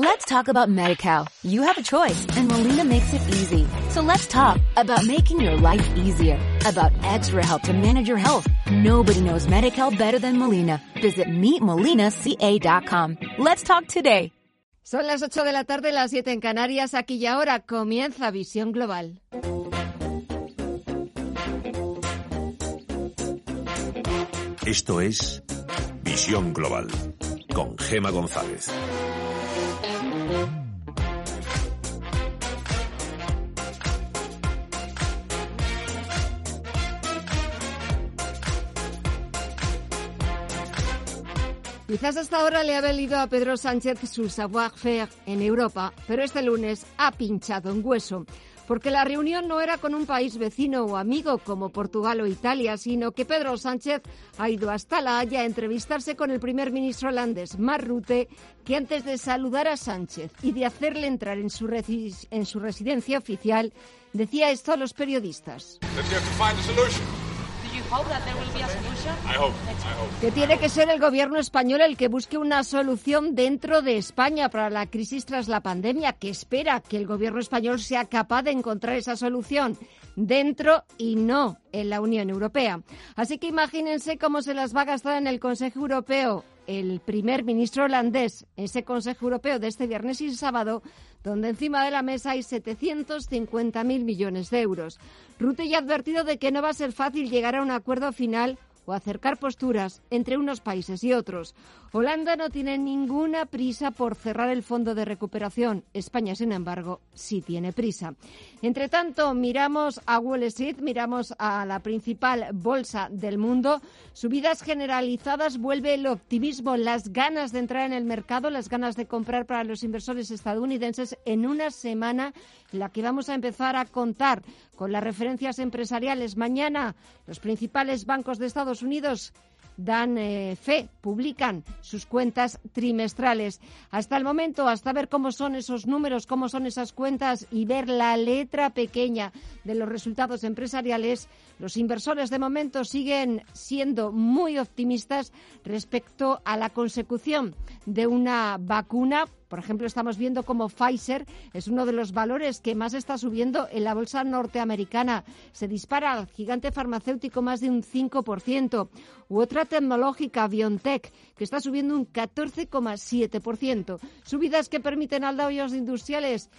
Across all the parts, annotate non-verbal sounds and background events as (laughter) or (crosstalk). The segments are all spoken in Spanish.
Let's talk about MediCal. You have a choice and Molina makes it easy. So let's talk about making your life easier, about extra help to manage your health. Nobody knows MediCal better than Molina. Visit meetmolinaca.com. Let's talk today. Son las 8 de la tarde, las 7 en Canarias. Aquí y ahora comienza Visión Global. Esto es Visión Global con Gema González. Quizás hasta ahora le ha valido a Pedro Sánchez su savoir-faire en Europa, pero este lunes ha pinchado en hueso. Porque la reunión no era con un país vecino o amigo como Portugal o Italia, sino que Pedro Sánchez ha ido hasta La Haya a entrevistarse con el primer ministro holandés, Mark Rutte, que antes de saludar a Sánchez y de hacerle entrar en en su residencia oficial, decía esto a los periodistas. Que tiene que ser el gobierno español el que busque una solución dentro de España para la crisis tras la pandemia, que espera que el gobierno español sea capaz de encontrar esa solución dentro y no en la Unión Europea. Así que imagínense cómo se las va a gastar en el Consejo Europeo el primer ministro holandés, ese Consejo Europeo de este viernes y sábado, donde encima de la mesa hay 750.000 millones de euros. Rute ya ha advertido de que no va a ser fácil llegar a un acuerdo final o acercar posturas entre unos países y otros. Holanda no tiene ninguna prisa por cerrar el fondo de recuperación. España, sin embargo, sí tiene prisa. Entre tanto, miramos a Wall Street, miramos a la principal bolsa del mundo. Subidas generalizadas, vuelve el optimismo, las ganas de entrar en el mercado, las ganas de comprar para los inversores estadounidenses en una semana en la que vamos a empezar a contar con las referencias empresariales. Mañana, los principales bancos de Estados Unidos dan eh, fe, publican sus cuentas trimestrales. Hasta el momento, hasta ver cómo son esos números, cómo son esas cuentas y ver la letra pequeña de los resultados empresariales, los inversores de momento siguen siendo muy optimistas respecto a la consecución de una vacuna por ejemplo, estamos viendo como Pfizer es uno de los valores que más está subiendo en la bolsa norteamericana. Se dispara al gigante farmacéutico más de un 5%. U otra tecnológica, BioNTech, que está subiendo un 14,7%. Subidas que permiten al Dow Jones Industriales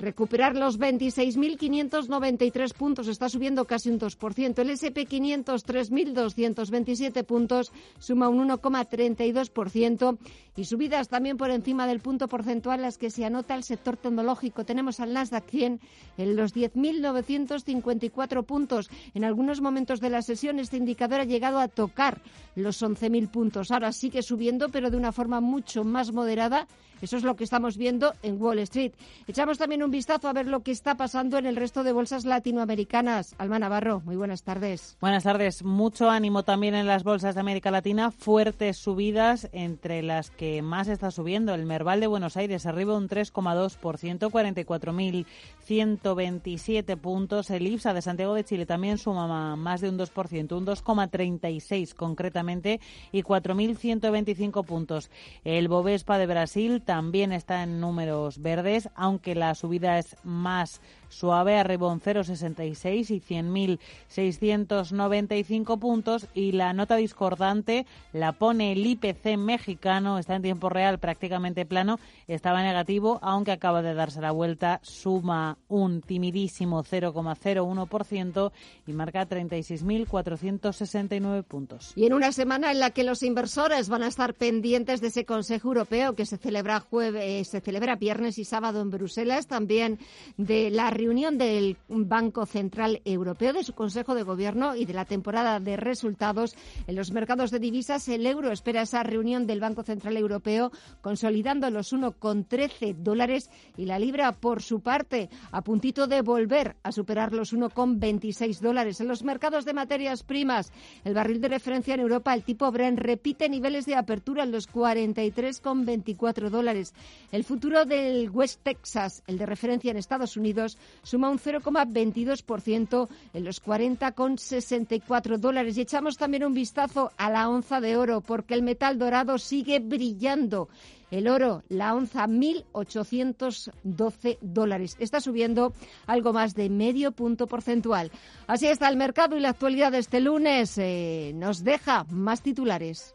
recuperar los 26.593 puntos, está subiendo casi un 2%. El SP500, 3.227 puntos, suma un 1,32% y subidas también por encima del punto porcentual las que se anota el sector tecnológico. Tenemos al Nasdaq 100 en los 10.954 puntos. En algunos momentos de la sesión este indicador ha llegado a tocar los 11.000 puntos. Ahora sigue subiendo, pero de una forma mucho más moderada eso es lo que estamos viendo en Wall Street. Echamos también un vistazo a ver lo que está pasando en el resto de bolsas latinoamericanas. Alma Navarro, muy buenas tardes. Buenas tardes. Mucho ánimo también en las bolsas de América Latina. Fuertes subidas entre las que más está subiendo. El Merval de Buenos Aires arriba un 3,2%, 44.127 puntos. El IPSA de Santiago de Chile también suma más de un 2%, un 2,36 concretamente y 4.125 puntos. El Bovespa de Brasil también está en números verdes, aunque la subida es más suave, arriba un 0,66 y 100.695 puntos. Y la nota discordante la pone el IPC mexicano, está en tiempo real prácticamente plano, estaba negativo, aunque acaba de darse la vuelta, suma un timidísimo 0,01% y marca 36.469 puntos. Y en una semana en la que los inversores van a estar pendientes de ese Consejo Europeo que se celebra jueves, se celebra viernes y sábado en Bruselas, también de la reunión del Banco Central Europeo, de su Consejo de Gobierno y de la temporada de resultados en los mercados de divisas. El euro espera esa reunión del Banco Central Europeo consolidando los 1,13 dólares y la libra, por su parte, a puntito de volver a superar los 1,26 dólares. En los mercados de materias primas, el barril de referencia en Europa, el tipo Brent, repite niveles de apertura en los 43,24 dólares. El futuro del West Texas, el de referencia en Estados Unidos, suma un 0,22% en los 40,64 dólares. Y echamos también un vistazo a la onza de oro, porque el metal dorado sigue brillando. El oro, la onza, 1.812 dólares. Está subiendo algo más de medio punto porcentual. Así está el mercado y la actualidad de este lunes eh, nos deja más titulares.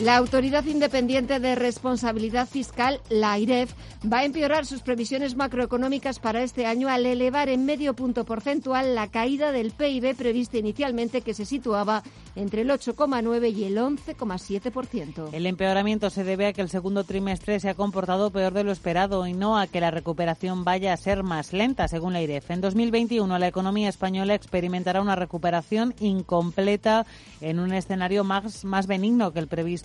La Autoridad Independiente de Responsabilidad Fiscal, la AIREF, va a empeorar sus previsiones macroeconómicas para este año al elevar en medio punto porcentual la caída del PIB prevista inicialmente, que se situaba entre el 8,9 y el 11,7%. El empeoramiento se debe a que el segundo trimestre se ha comportado peor de lo esperado y no a que la recuperación vaya a ser más lenta, según la AIREF. En 2021 la economía española experimentará una recuperación incompleta en un escenario más, más benigno que el previsto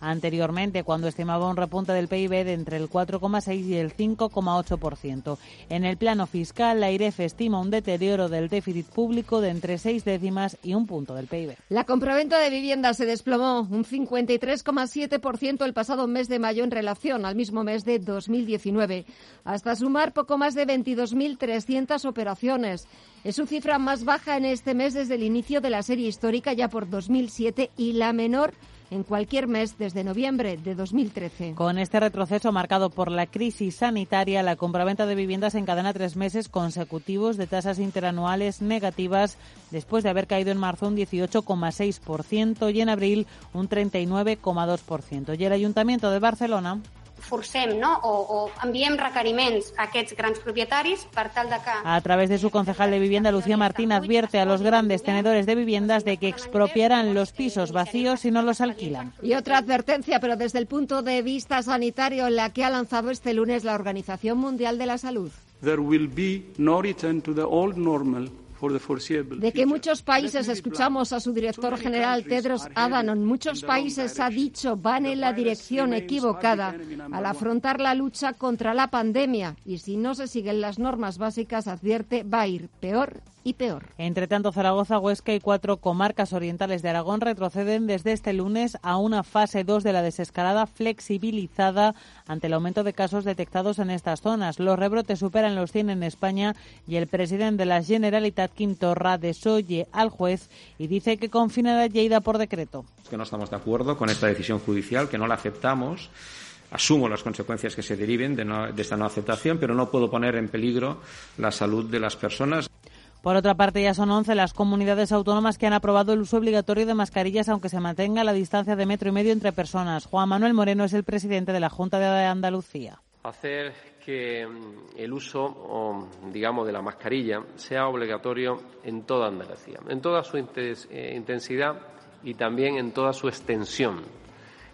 anteriormente, cuando estimaba un repunte del PIB de entre el 4,6 y el 5,8%. En el plano fiscal, la IREF estima un deterioro del déficit público de entre seis décimas y un punto del PIB. La compraventa de viviendas se desplomó un 53,7% el pasado mes de mayo en relación al mismo mes de 2019, hasta sumar poco más de 22.300 operaciones. Es su cifra más baja en este mes desde el inicio de la serie histórica ya por 2007 y la menor en cualquier mes desde noviembre de 2013. Con este retroceso marcado por la crisis sanitaria, la compraventa de viviendas encadena tres meses consecutivos de tasas interanuales negativas después de haber caído en marzo un 18,6% y en abril un 39,2%. Y el Ayuntamiento de Barcelona forcem no? o, o enviem requeriments a aquests grans propietaris per tal de que... A través de su concejal de vivienda, Lucía Martín advierte a los grandes tenedores de viviendas de que expropiarán los pisos vacíos si no los alquilan. Y otra advertencia, pero desde el punto de vista sanitario, la que ha lanzado este lunes la Organización Mundial de la Salud. There will be no return to the old normal de que muchos países, escuchamos a su director general Tedros Adhanom, muchos países ha dicho van en la dirección equivocada al afrontar la lucha contra la pandemia. Y si no se siguen las normas básicas, advierte, va a ir peor y peor. Entre tanto, Zaragoza, Huesca y cuatro comarcas orientales de Aragón retroceden desde este lunes a una fase 2 de la desescalada flexibilizada ante el aumento de casos detectados en estas zonas. Los rebrotes superan los 100 en España y el presidente de la Generalitat, Quintorra, desoye al juez y dice que confinará Lleida por decreto. que no estamos de acuerdo con esta decisión judicial, que no la aceptamos. Asumo las consecuencias que se deriven de, no, de esta no aceptación, pero no puedo poner en peligro la salud de las personas. Por otra parte, ya son 11 las comunidades autónomas que han aprobado el uso obligatorio de mascarillas, aunque se mantenga la distancia de metro y medio entre personas. Juan Manuel Moreno es el presidente de la Junta de Andalucía. Hacer que mm, el uso, digamos, de la mascarilla sea obligatorio en toda Andalucía, en toda su eh, intensidad y también en toda su extensión.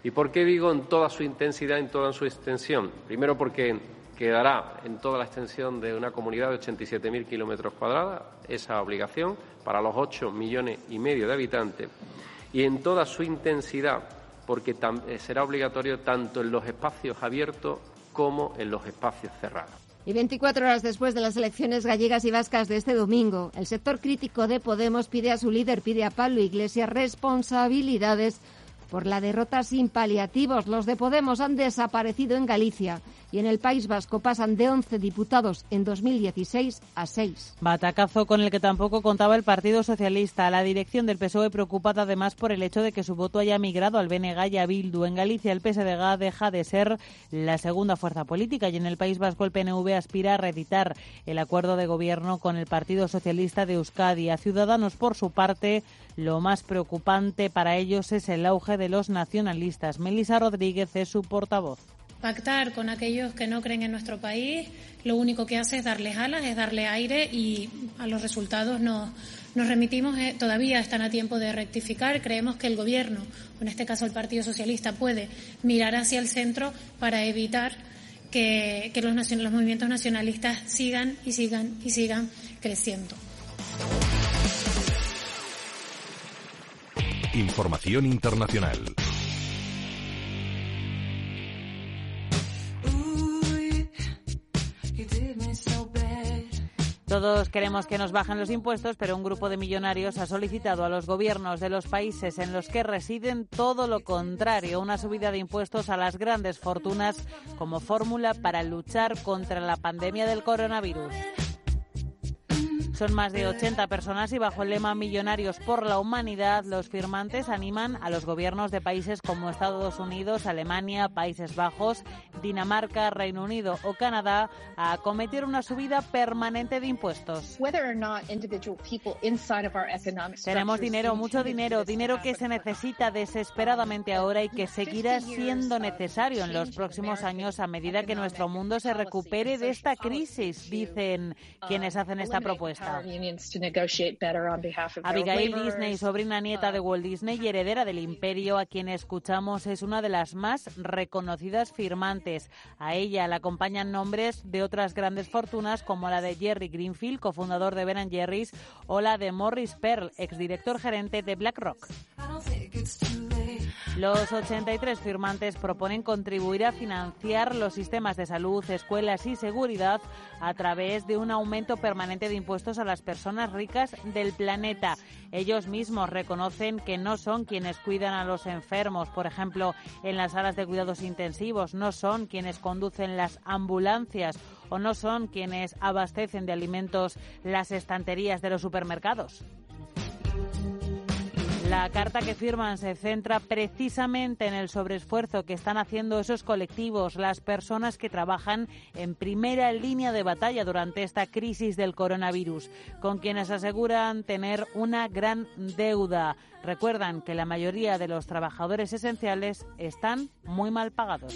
¿Y por qué digo en toda su intensidad, en toda su extensión? Primero porque quedará en toda la extensión de una comunidad de 87.000 kilómetros cuadrados esa obligación para los 8 millones y medio de habitantes y en toda su intensidad porque eh, será obligatorio tanto en los espacios abiertos como en los espacios cerrados. Y 24 horas después de las elecciones gallegas y vascas de este domingo, el sector crítico de Podemos pide a su líder, pide a Pablo Iglesias responsabilidades por la derrota sin paliativos. Los de Podemos han desaparecido en Galicia y en el País Vasco pasan de 11 diputados en 2016 a 6. Batacazo con el que tampoco contaba el Partido Socialista. La dirección del PSOE preocupada además por el hecho de que su voto haya migrado al BNG y Bildu. En Galicia el PSDG deja de ser la segunda fuerza política y en el País Vasco el PNV aspira a reeditar el acuerdo de gobierno con el Partido Socialista de Euskadi. A Ciudadanos, por su parte, lo más preocupante para ellos es el auge de los nacionalistas. Melisa Rodríguez es su portavoz. Pactar con aquellos que no creen en nuestro país lo único que hace es darles alas, es darle aire y a los resultados nos, nos remitimos. Eh, todavía están a tiempo de rectificar. Creemos que el Gobierno, en este caso el Partido Socialista, puede mirar hacia el centro para evitar que, que los, los movimientos nacionalistas sigan y sigan y sigan creciendo. Información internacional. Todos queremos que nos bajen los impuestos, pero un grupo de millonarios ha solicitado a los gobiernos de los países en los que residen todo lo contrario, una subida de impuestos a las grandes fortunas como fórmula para luchar contra la pandemia del coronavirus. Son más de 80 personas y bajo el lema Millonarios por la Humanidad, los firmantes animan a los gobiernos de países como Estados Unidos, Alemania, Países Bajos, Dinamarca, Reino Unido o Canadá a acometer una subida permanente de impuestos. Tenemos dinero, mucho dinero, dinero que se necesita desesperadamente ahora y que seguirá siendo necesario en los próximos años a medida que nuestro mundo se recupere de esta crisis, dicen quienes hacen esta propuesta. Abigail Disney, sobrina nieta de Walt Disney y heredera del imperio, a quien escuchamos, es una de las más reconocidas firmantes. A ella la acompañan nombres de otras grandes fortunas como la de Jerry Greenfield, cofundador de Ben Jerry's, o la de Morris Pearl, exdirector gerente de BlackRock. Los 83 firmantes proponen contribuir a financiar los sistemas de salud, escuelas y seguridad a través de un aumento permanente de impuestos a las personas ricas del planeta. Ellos mismos reconocen que no son quienes cuidan a los enfermos, por ejemplo, en las salas de cuidados intensivos, no son quienes conducen las ambulancias o no son quienes abastecen de alimentos las estanterías de los supermercados. La carta que firman se centra precisamente en el sobreesfuerzo que están haciendo esos colectivos, las personas que trabajan en primera línea de batalla durante esta crisis del coronavirus, con quienes aseguran tener una gran deuda. Recuerdan que la mayoría de los trabajadores esenciales están muy mal pagados.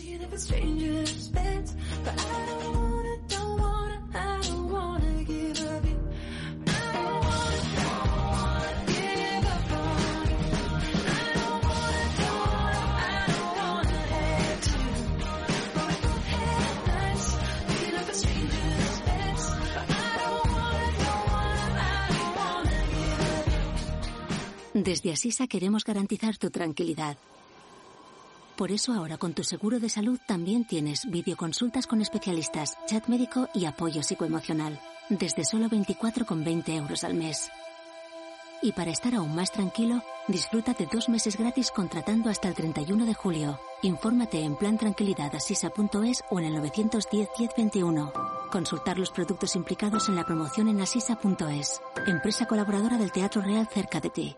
Desde Asisa queremos garantizar tu tranquilidad. Por eso ahora con tu seguro de salud también tienes videoconsultas con especialistas, chat médico y apoyo psicoemocional. Desde solo 24,20 euros al mes. Y para estar aún más tranquilo, disfruta de dos meses gratis contratando hasta el 31 de julio. Infórmate en plantranquilidadasisa.es o en el 910 1021. Consultar los productos implicados en la promoción en asisa.es. Empresa colaboradora del Teatro Real cerca de ti.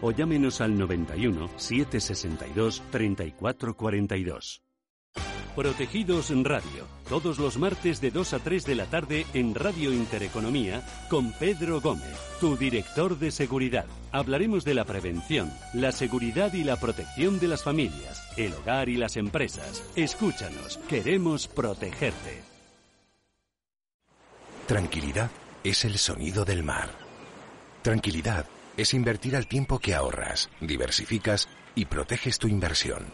o llámenos al 91 762 3442. Protegidos en Radio, todos los martes de 2 a 3 de la tarde en Radio Intereconomía con Pedro Gómez, tu director de seguridad. Hablaremos de la prevención, la seguridad y la protección de las familias, el hogar y las empresas. Escúchanos, queremos protegerte. Tranquilidad es el sonido del mar. Tranquilidad es invertir al tiempo que ahorras, diversificas y proteges tu inversión.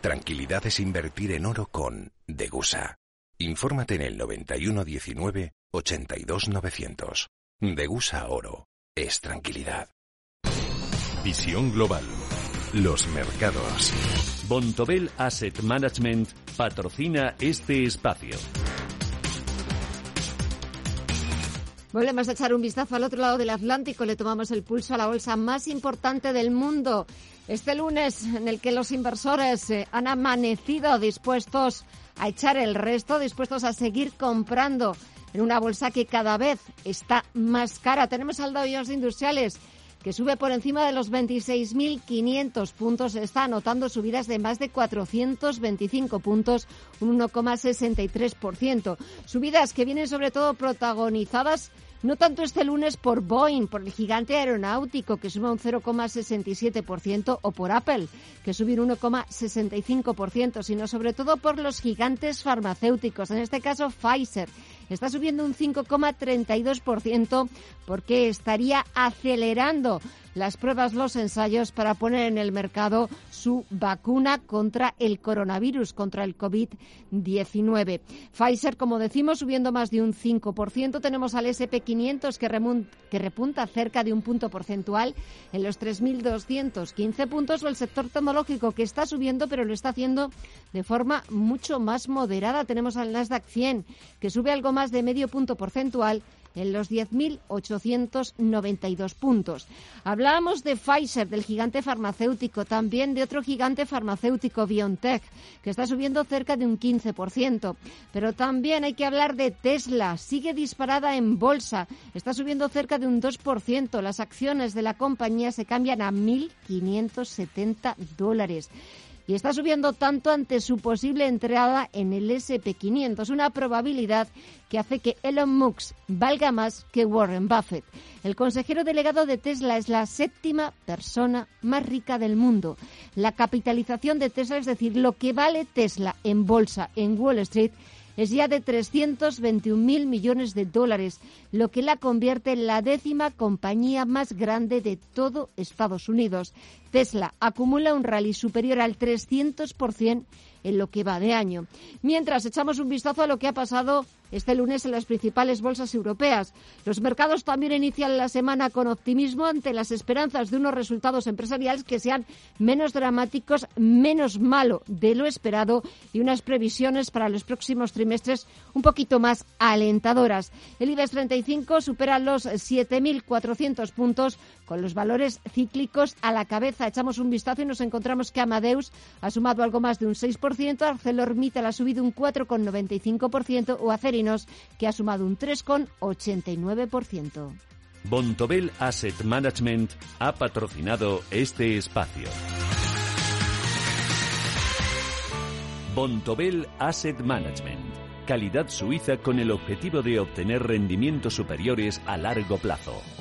Tranquilidad es invertir en oro con Degusa. Infórmate en el 9119 82900. Degusa Oro es tranquilidad. Visión global. Los mercados. Bontobel Asset Management patrocina este espacio. Volvemos a echar un vistazo al otro lado del Atlántico. Le tomamos el pulso a la bolsa más importante del mundo. Este lunes en el que los inversores eh, han amanecido dispuestos a echar el resto, dispuestos a seguir comprando en una bolsa que cada vez está más cara. Tenemos al Dow Jones Industriales que sube por encima de los 26.500 puntos, está anotando subidas de más de 425 puntos, un 1,63%. Subidas que vienen sobre todo protagonizadas no tanto este lunes por Boeing, por el gigante aeronáutico, que sube un 0,67%, o por Apple, que sube un 1,65%, sino sobre todo por los gigantes farmacéuticos, en este caso Pfizer está subiendo un 5,32% porque estaría acelerando las pruebas, los ensayos para poner en el mercado su vacuna contra el coronavirus, contra el COVID-19. Pfizer, como decimos, subiendo más de un 5%. Tenemos al SP500 que, que repunta cerca de un punto porcentual en los 3.215 puntos o el sector tecnológico que está subiendo pero lo está haciendo de forma mucho más moderada. Tenemos al Nasdaq 100 que sube algo más de medio punto porcentual en los 10.892 puntos. Hablábamos de Pfizer, del gigante farmacéutico, también de otro gigante farmacéutico, BioNTech, que está subiendo cerca de un 15%. Pero también hay que hablar de Tesla, sigue disparada en bolsa, está subiendo cerca de un 2%. Las acciones de la compañía se cambian a 1.570 dólares y está subiendo tanto ante su posible entrada en el SP500, una probabilidad que hace que Elon Musk valga más que Warren Buffett. El consejero delegado de Tesla es la séptima persona más rica del mundo. La capitalización de Tesla, es decir, lo que vale Tesla en bolsa en Wall Street, es ya de 321.000 millones de dólares, lo que la convierte en la décima compañía más grande de todo Estados Unidos. Tesla acumula un rally superior al 300% en lo que va de año. Mientras echamos un vistazo a lo que ha pasado este lunes en las principales bolsas europeas. Los mercados también inician la semana con optimismo ante las esperanzas de unos resultados empresariales que sean menos dramáticos, menos malo de lo esperado y unas previsiones para los próximos trimestres un poquito más alentadoras. El IBEX 35 supera los 7.400 puntos con los valores cíclicos a la cabeza. Echamos un vistazo y nos encontramos que Amadeus ha sumado algo más de un 6%, ArcelorMittal ha subido un 4,95% o Que ha sumado un 3,89%. Bontobel Asset Management ha patrocinado este espacio. Bontobel Asset Management. Calidad suiza con el objetivo de obtener rendimientos superiores a largo plazo.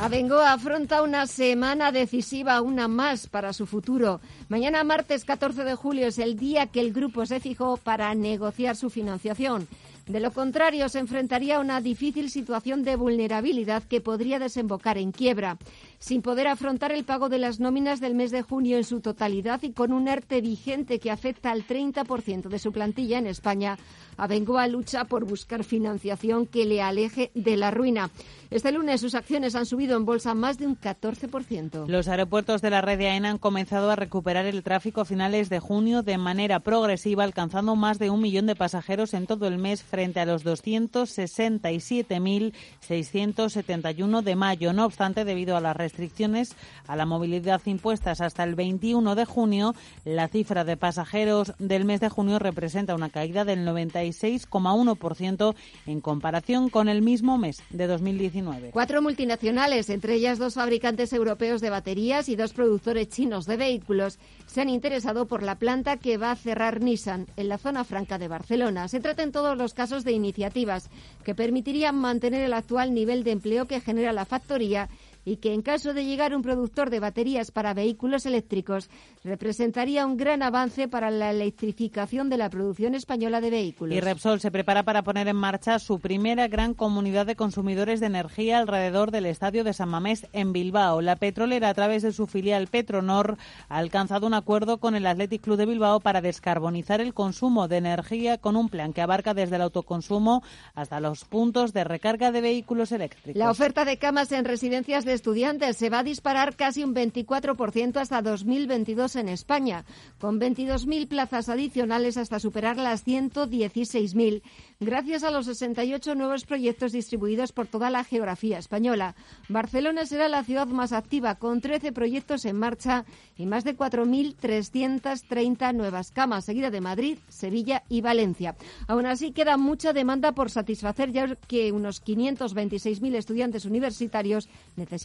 Abengoa afronta una semana decisiva, una más para su futuro. Mañana, martes 14 de julio, es el día que el grupo se fijó para negociar su financiación. De lo contrario, se enfrentaría a una difícil situación de vulnerabilidad que podría desembocar en quiebra sin poder afrontar el pago de las nóminas del mes de junio en su totalidad y con un ERTE vigente que afecta al 30% de su plantilla en España, Abengoa lucha por buscar financiación que le aleje de la ruina. Este lunes sus acciones han subido en bolsa más de un 14%. Los aeropuertos de la red de AENA han comenzado a recuperar el tráfico a finales de junio de manera progresiva, alcanzando más de un millón de pasajeros en todo el mes frente a los 267.671 de mayo. No obstante, debido a las restricciones a la movilidad impuestas hasta el 21 de junio, la cifra de pasajeros del mes de junio representa una caída del 96,1% en comparación con el mismo mes de 2019. Cuatro multinacionales, entre ellas dos fabricantes europeos de baterías y dos productores chinos de vehículos, se han interesado por la planta que va a cerrar Nissan en la zona franca de Barcelona. Se trata en todos los casos de iniciativas que permitirían mantener el actual nivel de empleo que genera la factoría y que en caso de llegar un productor de baterías para vehículos eléctricos representaría un gran avance para la electrificación de la producción española de vehículos. Y Repsol se prepara para poner en marcha su primera gran comunidad de consumidores de energía alrededor del estadio de San Mamés en Bilbao. La petrolera, a través de su filial Petronor, ha alcanzado un acuerdo con el Athletic Club de Bilbao para descarbonizar el consumo de energía con un plan que abarca desde el autoconsumo hasta los puntos de recarga de vehículos eléctricos. La oferta de camas en residencias de estudiantes. Se va a disparar casi un 24% hasta 2022 en España, con 22.000 plazas adicionales hasta superar las 116.000, gracias a los 68 nuevos proyectos distribuidos por toda la geografía española. Barcelona será la ciudad más activa, con 13 proyectos en marcha y más de 4.330 nuevas camas, seguida de Madrid, Sevilla y Valencia. Aún así, queda mucha demanda por satisfacer, ya que unos 526.000 estudiantes universitarios necesitan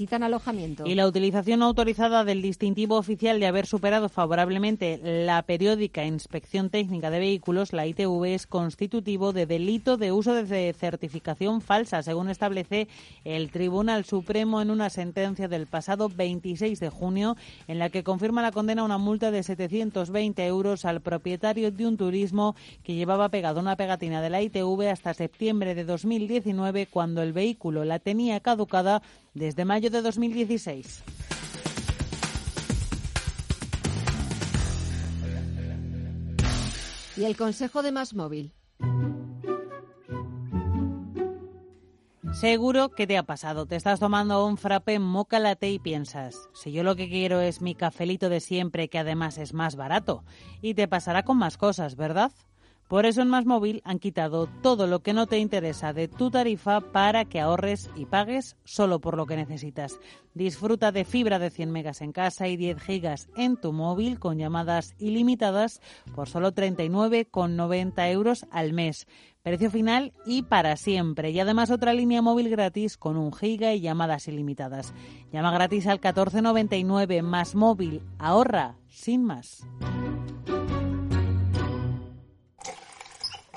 Y la utilización autorizada del distintivo oficial de haber superado favorablemente la periódica inspección técnica de vehículos, la ITV, es constitutivo de delito de uso de certificación falsa, según establece el Tribunal Supremo en una sentencia del pasado 26 de junio, en la que confirma la condena a una multa de 720 euros al propietario de un turismo que llevaba pegado una pegatina de la ITV hasta septiembre de 2019, cuando el vehículo la tenía caducada desde mayo de 2016. Y el consejo de Más Móvil. Seguro que te ha pasado. Te estás tomando un frappé moca latte y piensas, si yo lo que quiero es mi cafelito de siempre, que además es más barato. Y te pasará con más cosas, ¿verdad? Por eso en Más Móvil han quitado todo lo que no te interesa de tu tarifa para que ahorres y pagues solo por lo que necesitas. Disfruta de fibra de 100 megas en casa y 10 gigas en tu móvil con llamadas ilimitadas por solo 39,90 euros al mes. Precio final y para siempre. Y además otra línea móvil gratis con un giga y llamadas ilimitadas. Llama gratis al 1499 más móvil. Ahorra sin más.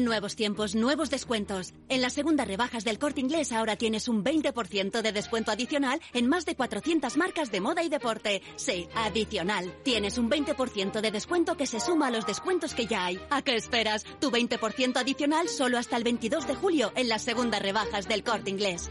Nuevos tiempos, nuevos descuentos. En las segundas rebajas del corte inglés ahora tienes un 20% de descuento adicional en más de 400 marcas de moda y deporte. Sí, adicional. Tienes un 20% de descuento que se suma a los descuentos que ya hay. ¿A qué esperas? Tu 20% adicional solo hasta el 22 de julio en las segundas rebajas del corte inglés.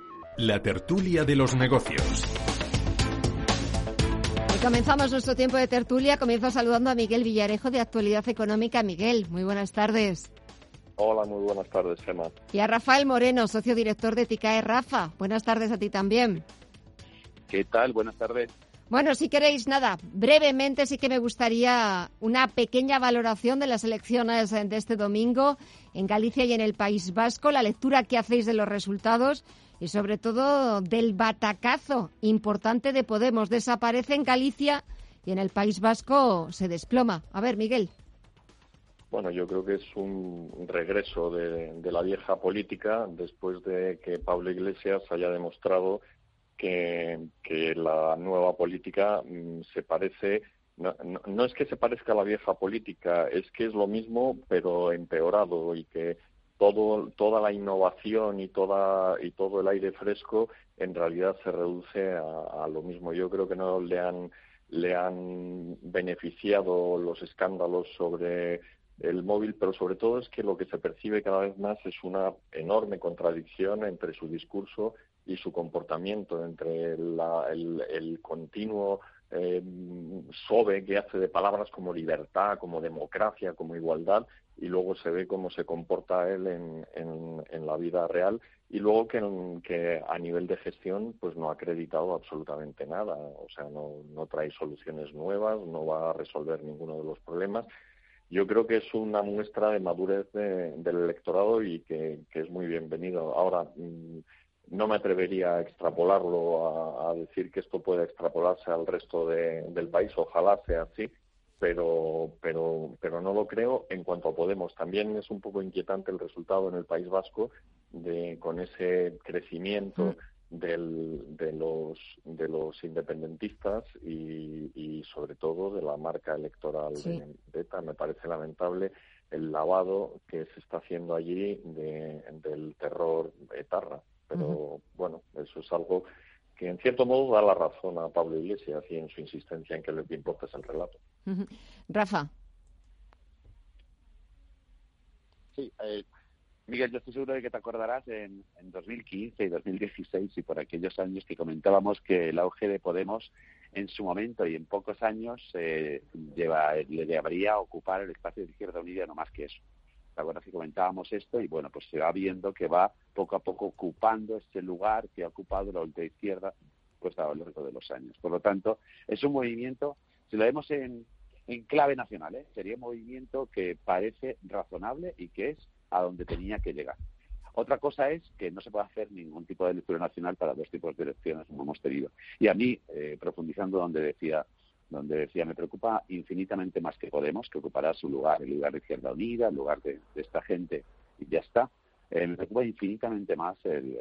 la tertulia de los negocios. Y comenzamos nuestro tiempo de tertulia. Comienzo saludando a Miguel Villarejo de Actualidad Económica. Miguel, muy buenas tardes. Hola, muy buenas tardes, Gemma. Y a Rafael Moreno, socio director de TICAE Rafa. Buenas tardes a ti también. ¿Qué tal? Buenas tardes. Bueno, si queréis, nada, brevemente sí que me gustaría una pequeña valoración de las elecciones de este domingo en Galicia y en el País Vasco, la lectura que hacéis de los resultados y sobre todo del batacazo importante de Podemos. Desaparece en Galicia y en el País Vasco se desploma. A ver, Miguel. Bueno, yo creo que es un regreso de, la vieja política después de que Pablo Iglesias haya demostrado que, la nueva política mm, se parece no, no, es que se parezca a la vieja política, es que es lo mismo pero empeorado y que todo, toda la innovación y, toda, y todo el aire fresco en realidad se reduce a, lo mismo. Yo creo que no le han, le han beneficiado los escándalos sobre el móvil, pero sobre todo es que lo que se percibe cada vez más es una enorme contradicción entre su discurso y su comportamiento, entre el, el, continuo eh, sobe que hace de palabras como libertad, como democracia, como igualdad, y luego se ve cómo se comporta él en, en, la vida real y luego que, que, a nivel de gestión pues no ha acreditado absolutamente nada, o sea, no, no trae soluciones nuevas, no va a resolver ninguno de los problemas. Yo creo que es una muestra de madurez del electorado y que, es muy bienvenido. Ahora, mm, no me atrevería a extrapolarlo, a, decir que esto puede extrapolarse al resto del país, ojalá sea así, pero, pero, pero no lo creo en cuanto a Podemos. También es un poco inquietante el resultado en el País Vasco de, con ese crecimiento mm. del, de, los, de los independentistas y, sobre todo de la marca electoral de, ETA. Me parece lamentable el lavado que se está haciendo allí del terror etarra. Pero bueno, eso es algo que en cierto modo da la razón a Pablo Iglesias y en su insistencia en que lo que importa es el relato. Rafa. Sí, eh, Miguel, yo estoy seguro de que te acordarás en, en 2015 y 2016 y por aquellos años que comentábamos que el auge de Podemos en su momento y en pocos años eh, lleva, le debería ocupar el espacio de Izquierda Unida no más que eso. ¿Te acuerdas que comentábamos esto? Y bueno, pues se va viendo que va poco a poco ocupando ese lugar que ha ocupado la ultraizquierda pues a lo largo de los años. Por lo tanto, es un movimiento, si lo vemos en, en clave nacional, ¿eh? sería un movimiento que parece razonable y que es a donde tenía que llegar. Otra cosa es que no se puede hacer ningún tipo de lectura nacional para dos tipos de elecciones como hemos tenido. Y a mí, eh, profundizando donde decía donde decía, me preocupa infinitamente más que Podemos, que ocupará su lugar, el lugar de Izquierda Unida, el lugar de, esta gente, y ya está. Eh, me preocupa infinitamente más el,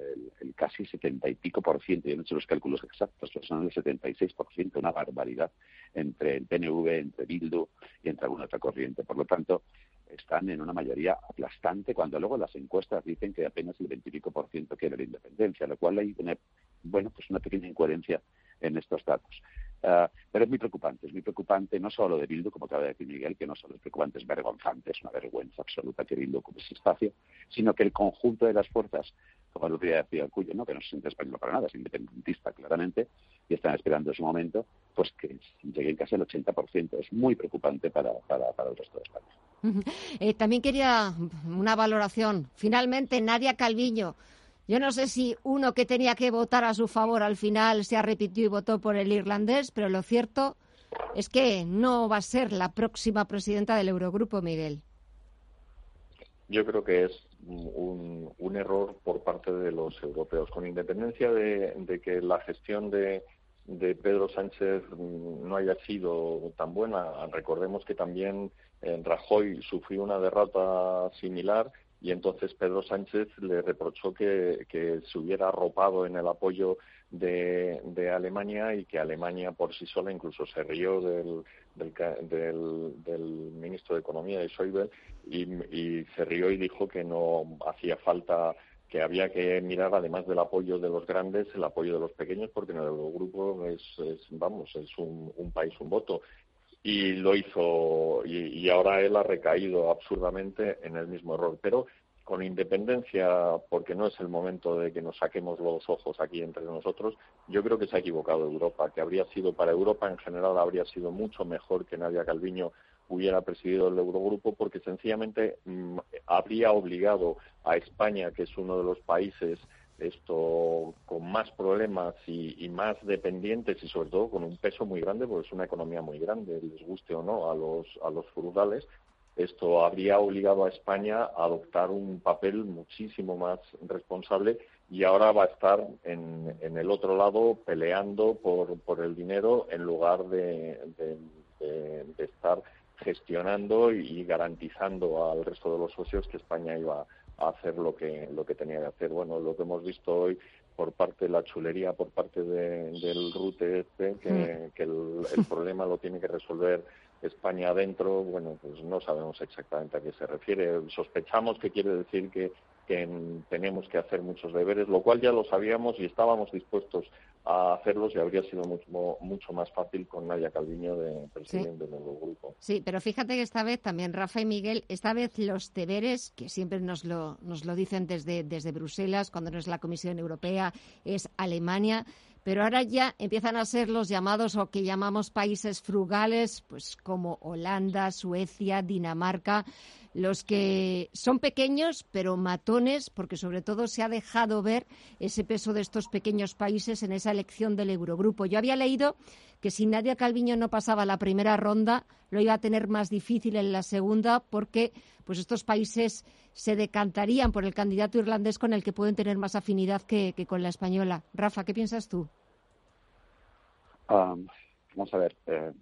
casi setenta y pico por ciento, yo no he hecho los cálculos exactos, pero son el 76 por ciento, una barbaridad entre el PNV, entre Bildu y entre alguna otra corriente. Por lo tanto, están en una mayoría aplastante cuando luego las encuestas dicen que apenas el veintipico por ciento quiere la independencia, lo cual hay una, bueno, pues una pequeña incoherencia en estos datos. Ah, pero es muy preocupante, es muy preocupante no solo de Bildu, como acaba de decir Miguel, que no solo es preocupante, es vergonzante, es una vergüenza absoluta que Bildu ocupe ese espacio, sino que el conjunto de las fuerzas, como el otro día decía Cuyo, ¿no? que no se siente español para nada, es independentista claramente, y están esperando ese momento, pues que lleguen casi al 80%. Es muy preocupante para, para, para el resto de España. Eh, también quería una valoración. Finalmente, Nadia Calviño yo no sé si uno que tenía que votar a su favor al final se arrepintió y votó por el irlandés, pero lo cierto es que no va a ser la próxima presidenta del Eurogrupo, Miguel. Yo creo que es un, error por parte de los europeos, con independencia de, que la gestión de, Pedro Sánchez no haya sido tan buena. Recordemos que también en Rajoy sufrió una derrota similar y entonces Pedro Sánchez le reprochó que, se hubiera arropado en el apoyo de, Alemania y que Alemania por sí sola incluso se rió del, del, ministro de Economía de Schäuble y, se rió y dijo que no hacía falta que había que mirar además del apoyo de los grandes el apoyo de los pequeños porque en el Eurogrupo es, vamos es un, un país un voto y lo hizo y, ahora él ha recaído absurdamente en el mismo error. Pero con independencia porque no es el momento de que nos saquemos los ojos aquí entre nosotros yo creo que se ha equivocado Europa que habría sido para Europa en general habría sido mucho mejor que Nadia Calviño hubiera presidido el Eurogrupo porque sencillamente mm, habría obligado a España que es uno de los países esto con más problemas y, más dependientes y sobre todo con un peso muy grande, porque es una economía muy grande, les guste o no a los, a los frugales, esto habría obligado a España a adoptar un papel muchísimo más responsable y ahora va a estar en, en el otro lado peleando por, por el dinero en lugar de, de, estar gestionando y garantizando al resto de los socios que España iba hacer lo que, lo que tenía que hacer. Bueno, lo que hemos visto hoy por parte de la chulería, por parte del RUTE este, que, que el, el, problema lo tiene que resolver España adentro, bueno, pues no sabemos exactamente a qué se refiere. Sospechamos que quiere decir que que tenemos que hacer muchos deberes, lo cual ya lo sabíamos y estábamos dispuestos a hacerlos y habría sido mucho, mucho más fácil con Nadia Calviño de presidente del nuevo grupo. Sí, pero fíjate que esta vez también Rafa y Miguel, esta vez los deberes, que siempre nos lo, nos lo dicen desde, desde Bruselas, cuando no es la Comisión Europea, es Alemania, pero ahora ya empiezan a ser los llamados o que llamamos países frugales, pues como Holanda, Suecia, Dinamarca, los que son pequeños pero matones, porque sobre todo se ha dejado ver ese peso de estos pequeños países en esa elección del Eurogrupo. Yo había leído que si Nadia Calviño no pasaba la primera ronda, lo iba a tener más difícil en la segunda, porque pues estos países se decantarían por el candidato irlandés con el que pueden tener más afinidad que, con la española. Rafa, ¿qué piensas tú? Um, vamos a ver. Eh,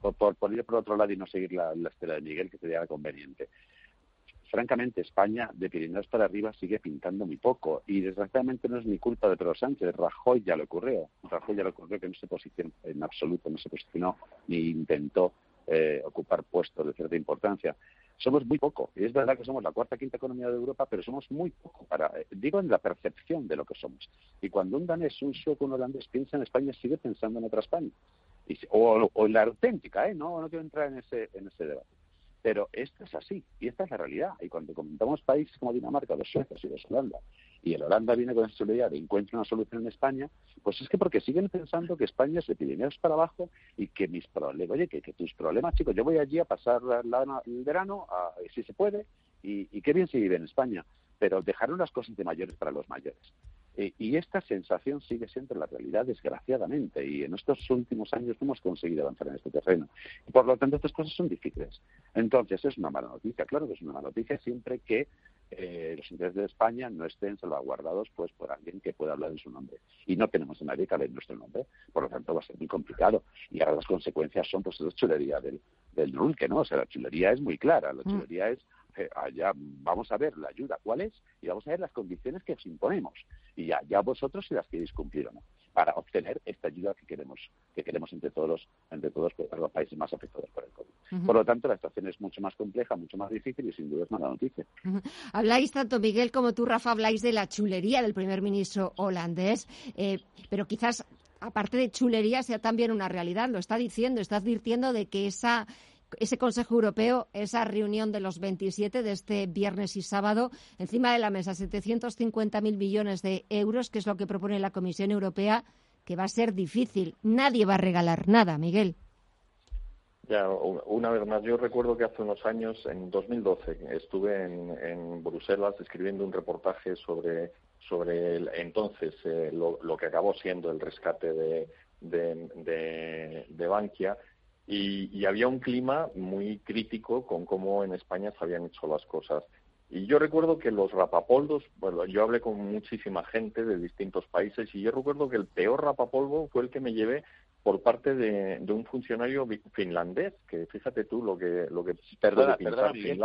por, ir por otro lado y no seguir la, la estela de Miguel, que sería conveniente. Francamente, España, de Pirineos para arriba, sigue pintando muy poco. Y desgraciadamente no es ni culpa de Pedro Sánchez. Rajoy ya lo ocurrió. Rajoy ya lo ocurrió que no se posicionó en absoluto, no se posicionó ni intentó eh, ocupar puestos de cierta importancia. Somos muy poco. Y es verdad que somos la cuarta quinta economía de Europa, pero somos muy poco. para eh, Digo en la percepción de lo que somos. Y cuando un danés, un sueco, un holandés piensa en España, sigue pensando en otra España o, o, la auténtica, ¿eh? No, no quiero entrar en ese, en ese debate. Pero esto es así, y esta es la realidad. Y cuando comentamos países como Dinamarca, los suecos y los Holanda, y el Holanda viene con esa idea de encuentra una solución en España, pues es que porque siguen pensando que España es de Pirineos para abajo y que mis problemas, oye, que, tus problemas, chicos, yo voy allí a pasar el verano, a, si se puede, y, y qué bien se vive en España. Pero dejaron las cosas de mayores para los mayores. Eh, y esta sensación sigue siendo la realidad, desgraciadamente, y en estos últimos años no hemos conseguido avanzar en este terreno. Y por lo tanto, estas cosas son difíciles. Entonces, es una mala noticia. Claro que es una mala noticia siempre que eh, los intereses de España no estén salvaguardados pues por alguien que pueda hablar en su nombre. Y no tenemos a nadie que hable en nuestro nombre. Por lo tanto, va a ser muy complicado. Y ahora las consecuencias son, pues, la chulería del, del ¿no? O sea, la chulería es muy clara. La mm. chulería allá vamos a ver la ayuda cuál es y vamos a ver las condiciones que os imponemos y ya, ya vosotros si las queréis cumplir o no para obtener esta ayuda que queremos que queremos entre todos entre todos los países más afectados por el COVID. Por lo tanto, la situación es mucho más compleja, mucho más difícil y sin duda es mala noticia. Habláis tanto Miguel como tú, Rafa, habláis de la chulería del primer ministro holandés, eh, pero quizás aparte de chulería sea también una realidad. Lo está diciendo, está advirtiendo de que esa ese Consejo Europeo, esa reunión de los 27 de este viernes y sábado, encima de la mesa 750.000 millones de euros, que es lo que propone la Comisión Europea, que va a ser difícil. Nadie va a regalar nada, Miguel. Ya, una vez más, yo recuerdo que hace unos años, en 2012, estuve en, Bruselas escribiendo un reportaje sobre, sobre entonces eh, lo, que acabó siendo el rescate de, de, de Bankia y, había un clima muy crítico con cómo en España se habían hecho las cosas. Y yo recuerdo que los rapapolvos, bueno, yo hablé con muchísima gente de distintos países y yo recuerdo que el peor rapapolvo fue el que me llevé por parte de, un funcionario finlandés, que fíjate tú lo que lo que perdona, perdona, Miguel,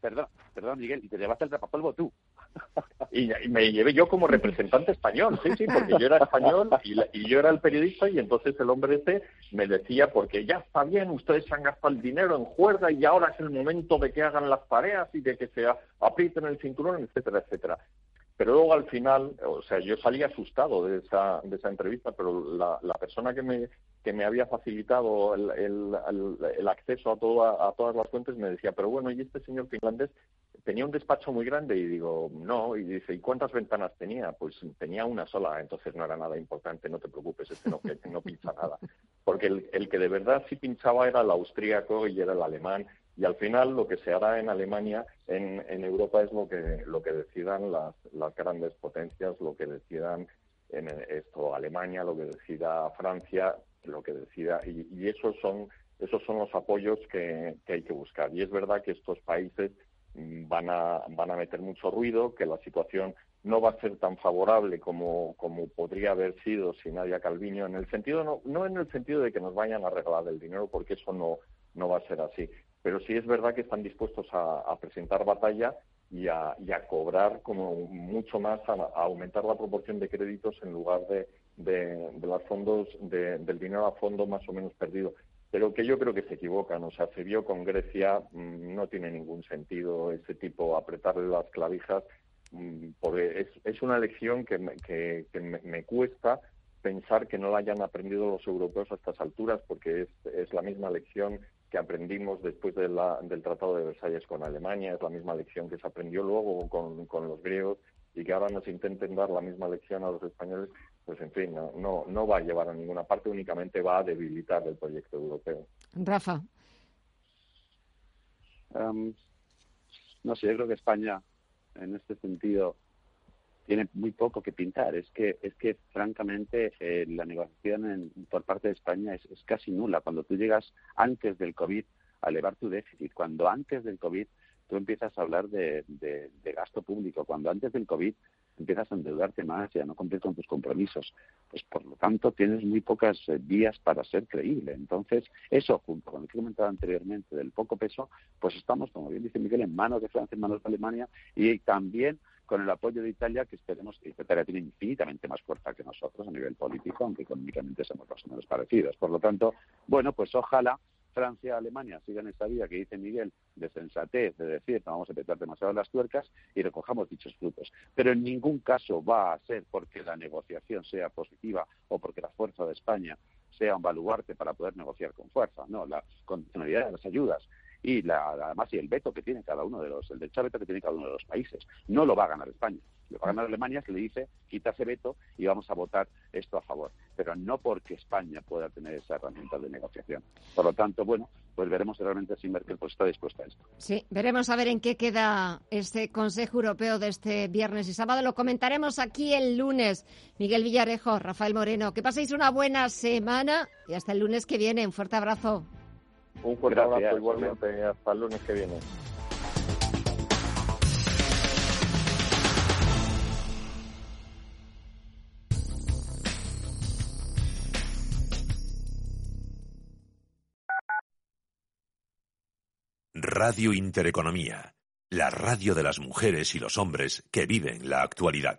perdón, perdón, Miguel, y te llevaste el rapapolvo tú. Y, me llevé yo como representante español, sí, sí, porque yo era español y, y, yo era el periodista y entonces el hombre este me decía, porque ya está bien, ustedes han gastado el dinero en juerga y ahora es el momento de que hagan las tareas y de que se aprieten el cinturón, etcétera, etcétera. Pero luego al final, o sea, yo salí asustado de esa, de esa entrevista, pero la, la persona que me, que me había facilitado el, el, el acceso a, toda, a todas las fuentes me decía, pero bueno, ¿y este señor finlandés tenía un despacho muy grande? Y digo, no, y dice, ¿y cuántas ventanas tenía? Pues tenía una sola, entonces no era nada importante, no te preocupes, este no, (laughs) no pincha nada. Porque el, el que de verdad sí pinchaba era el austríaco y era el alemán, y al final lo que se hará en Alemania, en, Europa es lo que lo que decidan las, las grandes potencias, lo que decidan en esto Alemania, lo que decida Francia, lo que decida y, y esos son esos son los apoyos que, que, hay que buscar. Y es verdad que estos países van a, van a meter mucho ruido, que la situación no va a ser tan favorable como, como podría haber sido si Nadia Calviño, en el sentido, no, no en el sentido de que nos vayan a regalar el dinero, porque eso no, no va a ser así, pero sí es verdad que están dispuestos a, presentar batalla y a, cobrar como mucho más, a, aumentar la proporción de créditos en lugar de, de, los fondos, del dinero a fondo más o menos perdido. Pero que yo creo que se equivocan, o sea, se vio con Grecia, mm, no tiene ningún sentido ese tipo, apretarle las clavijas, mm, porque es, una lección que, que, me, cuesta pensar que no la hayan aprendido los europeos a estas alturas, porque es la misma lección que aprendimos después del Tratado de Versalles con Alemania, es la misma lección que se aprendió luego con, los griegos y que ahora nos intenten dar la misma lección a los españoles, pues en fin, no, no, no va a llevar a ninguna parte, únicamente va a debilitar el proyecto europeo. Rafa. no sé, yo creo que España, en este sentido, tiene muy poco que pintar. Es que, es que francamente, eh, la negociación por parte de España es, casi nula. Cuando tú llegas antes del COVID a elevar tu déficit, cuando antes del COVID tú empiezas a hablar de, de gasto público, cuando antes del COVID empiezas a endeudarte más y a no cumplir con tus compromisos. Pues por lo tanto tienes muy pocas eh, vías para ser creíble. Entonces, eso junto con lo que he comentado anteriormente del poco peso, pues estamos, como bien dice Miguel, en manos de Francia, en manos de Alemania y también con el apoyo de Italia, que esperemos que Italia tiene infinitamente más fuerza que nosotros a nivel político, aunque económicamente somos más o menos parecidos. Por lo tanto, bueno, pues ojalá Francia, Alemania sigan esta vía que dice Miguel de sensatez, de decir no vamos a apretar demasiado las tuercas y recojamos dichos frutos. Pero en ningún caso va a ser porque la negociación sea positiva o porque la fuerza de España sea un baluarte para poder negociar con fuerza. No, la condicionalidad de las ayudas y la, además y el veto que tiene cada uno de los, el derecho a veto que tiene cada uno de los países. No lo va a ganar España. Lo va a ganar Alemania que le dice quita ese veto y vamos a votar esto a favor. Pero no porque España pueda tener esa herramienta de negociación. Por lo tanto, bueno, pues veremos realmente si Merkel pues, está dispuesta a esto. Sí, veremos a ver en qué queda este Consejo Europeo de este viernes y sábado. Lo comentaremos aquí el lunes. Miguel Villarejo, Rafael Moreno, que paséis una buena semana y hasta el lunes que viene. Un fuerte abrazo. Un fuerte abrazo igualmente. Hasta el lunes que viene. Radio Intereconomía, la radio de las mujeres y los hombres que viven la actualidad.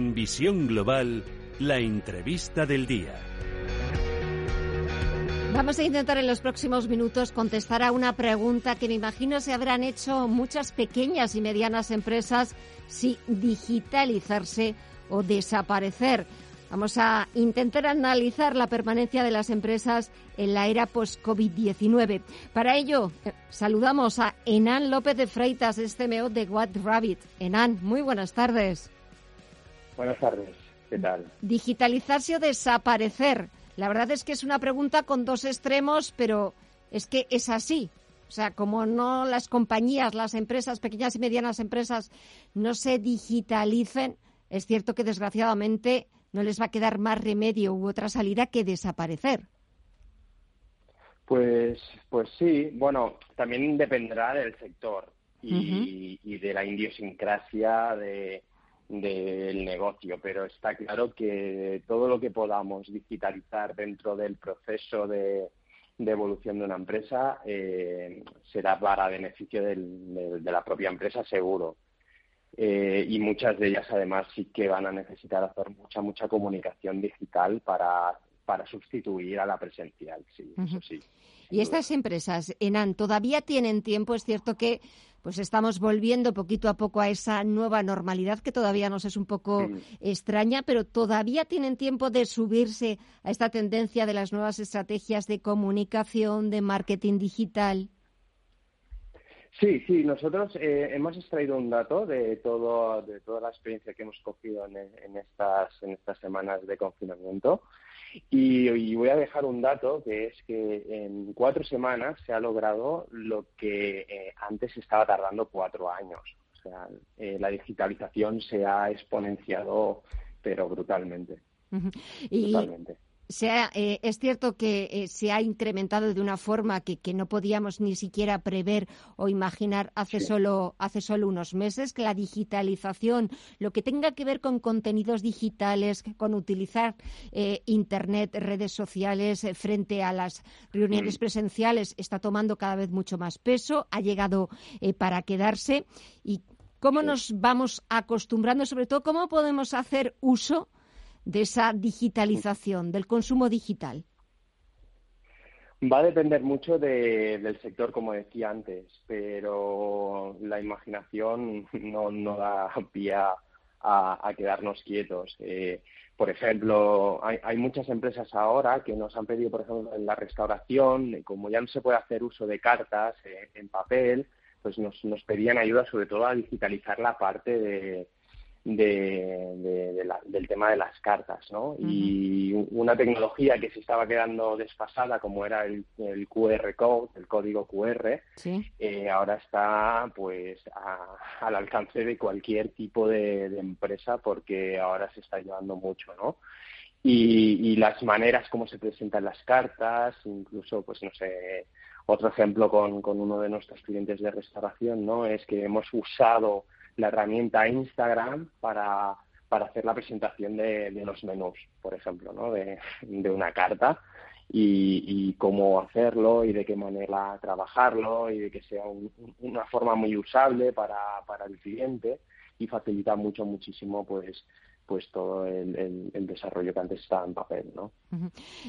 En Visión Global, la entrevista del día. Vamos a intentar en los próximos minutos contestar a una pregunta que me imagino se habrán hecho muchas pequeñas y medianas empresas si digitalizarse o desaparecer. Vamos a intentar analizar la permanencia de las empresas en la era post-COVID-19. Para ello, eh, saludamos a Enan López de Freitas, CMO de What Rabbit. Enan, muy buenas tardes. Buenas tardes, ¿qué tal? Digitalizarse o desaparecer. La verdad es que es una pregunta con dos extremos, pero es que es así. O sea, como no las compañías, las empresas, pequeñas y medianas empresas, no se digitalicen, es cierto que desgraciadamente no les va a quedar más remedio u otra salida que desaparecer. Pues, pues sí, bueno, también dependerá del sector y, y de la idiosincrasia de, del negocio, pero está claro que todo lo que podamos digitalizar dentro del proceso de, evolución de una empresa eh, será para beneficio del, de, la propia empresa seguro. Eh, y muchas de ellas además sí que van a necesitar hacer mucha, mucha comunicación digital para, para sustituir a la presencial, sí, eso sí. Y estas empresas, Enan, todavía tienen tiempo, es cierto que pues estamos volviendo poquito a poco a esa nueva normalidad que todavía nos es un poco extraña, pero todavía tienen tiempo de subirse a esta tendencia de las nuevas estrategias de comunicación, de marketing digital. Sí, sí, nosotros eh, hemos extraído un dato de todo de toda la experiencia que hemos cogido en, estas en estas semanas de confinamiento y, voy a dejar un dato que es que en cuatro semanas se ha logrado lo que eh, antes estaba tardando cuatro años. O sea, eh, la digitalización se ha exponenciado, pero brutalmente. Brutalmente. Eh, es cierto que eh, se ha incrementado de una forma que, no podíamos ni siquiera prever o imaginar hace, solo, hace solo unos meses, que la digitalización, lo que tenga que ver con contenidos digitales, con utilizar eh, Internet, redes sociales frente a las reuniones mm. presenciales, está tomando cada vez mucho más peso, ha llegado para quedarse. ¿Y cómo nos vamos acostumbrando, sobre todo, cómo podemos hacer uso? De esa digitalización, del consumo digital? Va a depender mucho del sector, como decía antes, pero la imaginación (laughs) no, no da pie a, quedarnos quietos. Eh, por ejemplo, hay, muchas empresas ahora que nos han pedido, por ejemplo, en la restauración, como ya no se puede hacer uso de cartas eh, en papel, pues nos pedían ayuda sobre todo a digitalizar la parte de, de, del tema de las cartas, ¿no? Y una tecnología que se estaba quedando desfasada, como era el, QR code, el código QR, eh, ahora está pues al alcance de cualquier tipo de, empresa porque ahora se está llevando mucho, ¿no? Y, las maneras como se presentan las cartas, incluso, pues no sé, otro ejemplo con, con uno de nuestros clientes de restauración, ¿no? Es que hemos usado la herramienta Instagram para, para hacer la presentación de, los menús, por ejemplo, de, una carta y, cómo hacerlo y de qué manera trabajarlo y de que sea una forma muy usable para, para el cliente y facilita mucho, muchísimo, pues, pues todo el, el, desarrollo que antes estaba en papel, ¿no?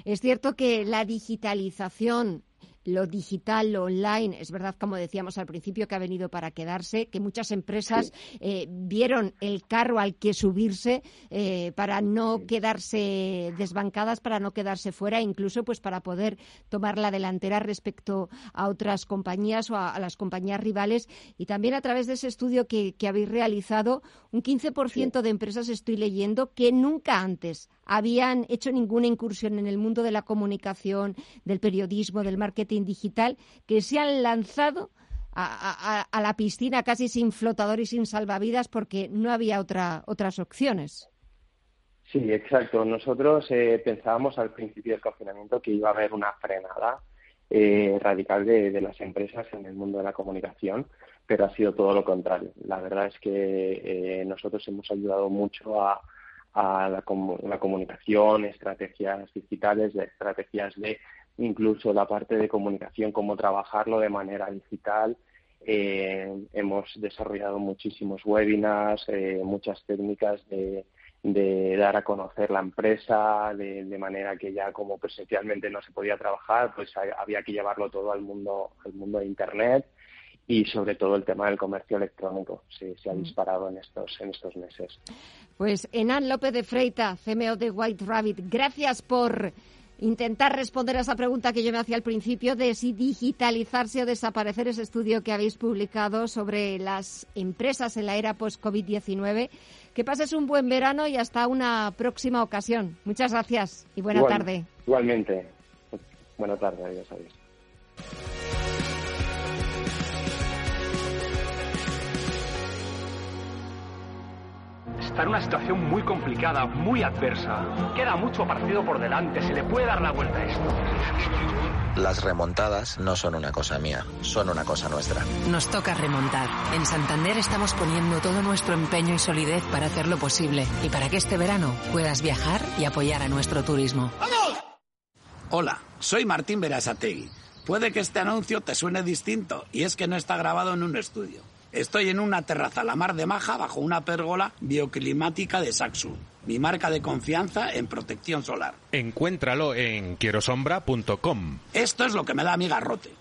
Es cierto que la digitalización lo digital, lo online, es verdad, como decíamos al principio, que ha venido para quedarse, que muchas empresas eh, vieron el carro al que subirse eh, para no quedarse desbancadas, para no quedarse fuera, incluso pues para poder tomar la delantera respecto a otras compañías o a, las compañías rivales. Y también a través de ese estudio que, que habéis realizado, un 15% de empresas estoy leyendo que nunca antes habían hecho ninguna incursión en el mundo de la comunicación, del periodismo, del marketing digital, que se han lanzado a, la piscina casi sin flotador y sin salvavidas porque no había otra, otras opciones. Sí, exacto. Nosotros eh, pensábamos al principio del confinamiento que iba a haber una frenada eh, radical de, las empresas en el mundo de la comunicación, pero ha sido todo lo contrario. La verdad es que eh, nosotros hemos ayudado mucho a, a la, la comunicación, estrategias digitales, estrategias de incluso la parte de comunicación, cómo trabajarlo de manera digital. Eh, hemos desarrollado muchísimos webinars, eh, muchas técnicas de, de, dar a conocer la empresa, de, de, manera que ya como presencialmente no se podía trabajar, pues había que llevarlo todo al mundo, al mundo de Internet y sobre todo el tema del comercio electrónico se, se ha mm. disparado en estos, en estos meses. Pues Enan López de Freita, CMO de White Rabbit, gracias por intentar responder a esa pregunta que yo me hacía al principio de si digitalizarse o desaparecer ese estudio que habéis publicado sobre las empresas en la era post-COVID-19. Que pases un buen verano y hasta una próxima ocasión. Muchas gracias y buena tarde. Igualmente. Buena tarde, adiós, adiós. Está en una situación muy complicada, muy adversa. Queda mucho partido por delante, se le puede dar la vuelta a esto. Las remontadas no son una cosa mía, son una cosa nuestra. Nos toca remontar. En Santander estamos poniendo todo nuestro empeño y solidez para hacerlo posible y para que este verano puedas viajar y apoyar a nuestro turismo. Hola, soy Martín Berasategui. Puede que este anuncio te suene distinto y es que no está grabado en un estudio. Estoy en una terraza la mar de Maja bajo una pérgola bioclimática de Saxo, mi marca de confianza en protección solar. Encuéntralo en quierosombra.com. Esto es lo que me da mi garrote.